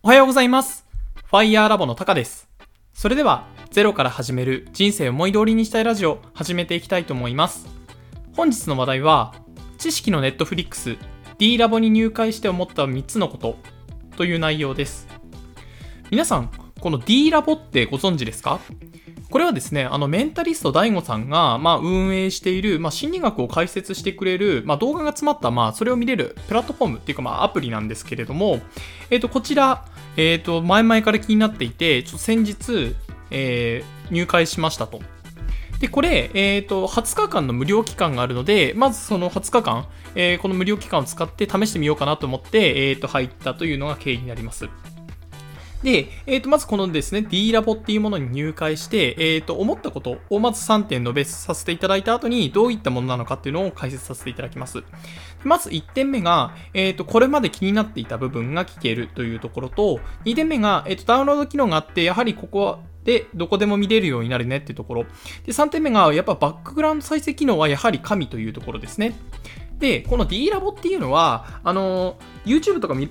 おはようございます。ファイヤーラボのタカです。それでは、ゼロから始める人生を思い通りにしたいラジオ、始めていきたいと思います。本日の話題は、知識のネットフリックス D ラボに入会して思った3つのことという内容です。皆さん、この D ラボってご存知ですか？これはですね、あの、メンタリスト DAIGO さんが、まあ、運営している、まあ、心理学を解説してくれる、まあ、動画が詰まった、まあ、それを見れるプラットフォームっていうか、まあ、アプリなんですけれども、えっ、と、こちら、えっ、と、前々から気になっていて、ちょ先日、えー入会しましたと。で、これ、えっ、と、20日間の無料期間があるので、まずその20日間、えーこの無料期間を使って試してみようかなと思って、えっ、と、入ったというのが経緯になります。で、えっ、と、まずこのですね、D ラボっていうものに入会して、えっ、と、思ったことをまず3点述べさせていただいた後に、どういったものなのかっていうのを解説させていただきます。まず1点目が、えっ、と、これまで気になっていた部分が聞けるというところと、2点目が、えっ、と、ダウンロード機能があって、やはりここでどこでも見れるようになるねっていうところ。で、3点目が、やっぱバックグラウンド再生機能はやはり神というところですね。で、この D ラボっていうのは、あの、YouTube とか見、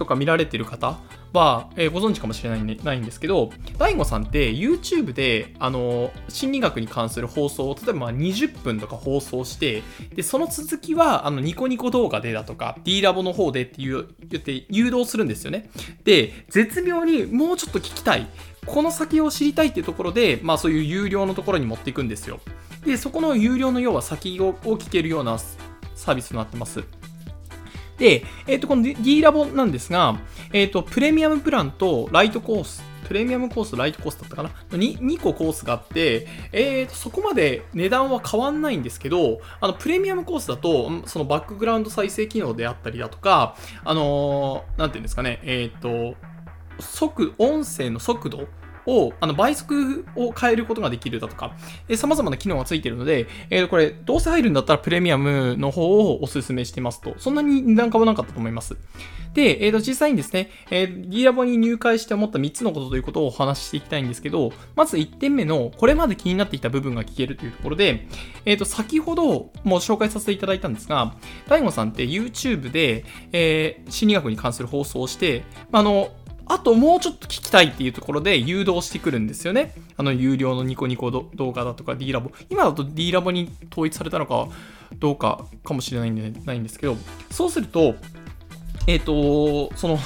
とか見られてる方は、えーご存知かもしれないんでないんですけど、DAIGO さんって YouTube で、あの、心理学に関する放送を、例えばまあ20分とか放送して、で、その続きは、あの、ニコニコ動画でだとか、D ラボの方でって、言って誘導するんですよね。で、絶妙にもうちょっと聞きたい。この先を知りたいっていうところで、まあそういう有料のところに持っていくんですよ。で、そこの有料の要は先を聞けるようなサービスになってます。で、えっ、と、この D ラボなんですが、えっ、と、プレミアムプランとライトコース、プレミアムコースとライトコースだったかな？2, 2個コースがあって、えーと、そこまで値段は変わんないんですけど、あの、プレミアムコースだと、そのバックグラウンド再生機能であったりだとか、あのーなんていうんですかね、えっ、と、速、音声の速度を、あの、倍速を変えることができるだとか、えー様々な機能がついているので、えーこれ、どうせ入るんだったらプレミアムの方をお勧めしてますと。そんなに値段変わらなかったと思います。で、えーと、実際にですね、えー、D ラボに入会して思った3つのことということをお話ししていきたいんですけど、まず1点目の、これまで気になっていた部分が聞けるというところで、えっ、と、先ほども紹介させていただいたんですが、DAIGO さんって YouTube で、えー心理学に関する放送をして、あの、あともうちょっと聞きたいっていうところで誘導してくるんですよね。あの、有料のニコニコ動画だとか D ラボ。今だと D ラボに統一されたのかどうかかもしれないんでないんですけど、そうすると、えっ、と、その、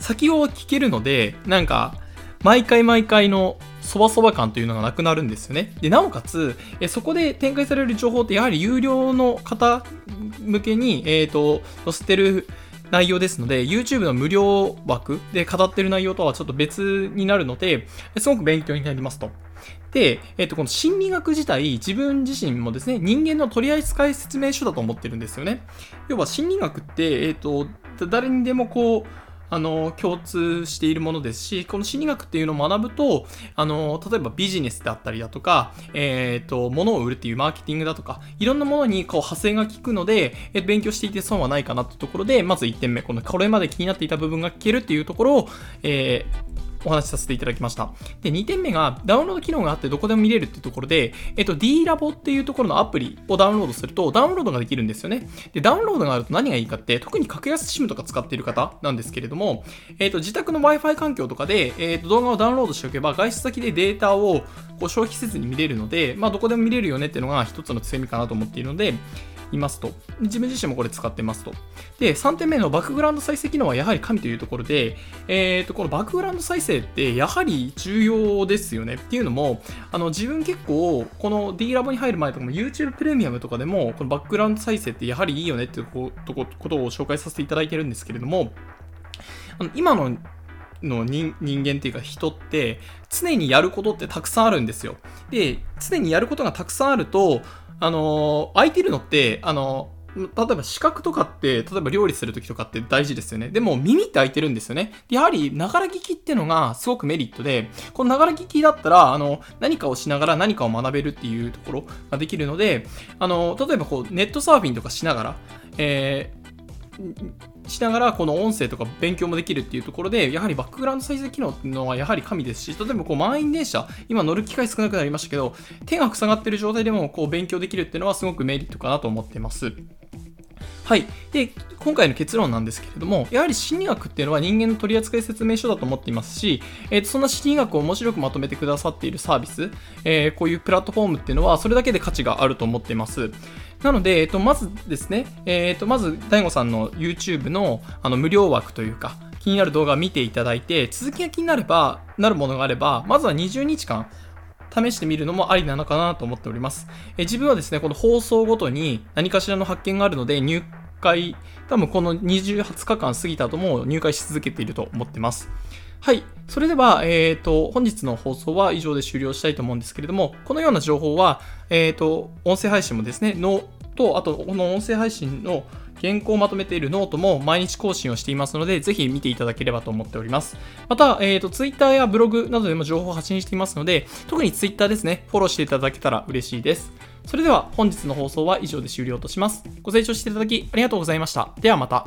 先を聞けるので、なんか、毎回毎回のそばそば感というのがなくなるんですよね。で、なおかつ、えそこで展開される情報ってやはり有料の方向けに、えっ、と、載せてる内容ですので、YouTube の無料枠で語ってる内容とはちょっと別になるので、すごく勉強になりますと。で、えっ、と、この心理学自体、自分自身もですね、人間の取扱説明書だと思ってるんですよね。要は心理学って、えっ、と、誰にでもこう、あの、共通しているものですし、この心理学っていうのを学ぶと、あの、例えばビジネスであったりだとか、えっ、と、物を売るっていうマーケティングだとか、いろんなものにこう派生が効くので、え勉強していて損はないかなってところで、まず1点目、このこれまで気になっていた部分が聞けるっていうところを、えーお話しさせていただきました。で、2点目がダウンロード機能があってどこでも見れるっていうところで、えっと、D ラボっていうところのアプリをダウンロードすると、ダウンロードができるんですよね。で、ダウンロードがあると何がいいかって、特に格安 SIM とか使っている方なんですけれども、えっと、自宅の Wi-Fi 環境とかで、えっと、動画をダウンロードしておけば、外出先でデータをこう消費せずに見れるので、まあ、どこでも見れるよねっていうのが一つの強みかなと思っているので、いますと。自分自身もこれ使ってますと。で、3点目のバックグラウンド再生機能はやはり神というところで、えっ、と、このバックグラウンド再生ってやはり重要ですよねっていうのも、あの、自分結構、この D ラボに入る前とかも YouTube プレミアムとかでも、このバックグラウンド再生ってやはりいいよねっていうことことを紹介させていただいてるんですけれども、あの今のの人人間っていうか人って常にやることってたくさんあるんですよ。で、常にやることがたくさんあると、あの空いてるのって、あの例えば視覚とかって、例えば料理するときとかって大事ですよね。でも耳って開いてるんですよね。やはり、ながら聞きっていうのがすごくメリットで、このながら聞きだったら、あの、何かをしながら何かを学べるっていうところができるので、あの、例えばこう、ネットサーフィンとかしながら、えーしながらこの音声とか勉強もできるっていうところでやはりバックグラウンド再生機能っていうのはやはり神ですし例えばこう満員電車今乗る機会少なくなりましたけど手が塞がってる状態でもこう勉強できるっていうのはすごくメリットかなと思っています。はい。で、今回の結論なんですけれども、やはり心理学っていうのは人間の取扱説明書だと思っていますし、えー、とそんな心理学を面白くまとめてくださっているサービス、えー、こういうプラットフォームっていうのは、それだけで価値があると思っています。なので、えっ、と、まずですね、えっ、と、まず、大悟さんの YouTube のあの無料枠というか、気になる動画を見ていただいて、続きが気になれば、なるものがあれば、まずは20日間、試してみるのもありなのかなと思っております。え自分はですね、この放送ごとに何かしらの発見があるので、入会、多分この20、20日間過ぎた後も入会し続けていると思ってます。はい。それでは、えっ、ー、と、本日の放送は以上で終了したいと思うんですけれども、このような情報は、えっ、ー、と、音声配信もですね、のと、あと、この音声配信の原稿をまとめているノートも毎日更新をしていますので、ぜひ見ていただければと思っております。また、えっ、ー、と、Twitter やブログなどでも情報を発信していますので、特に Twitter ですね、フォローしていただけたら嬉しいです。それでは本日の放送は以上で終了とします。ご清聴していただきありがとうございました。ではまた。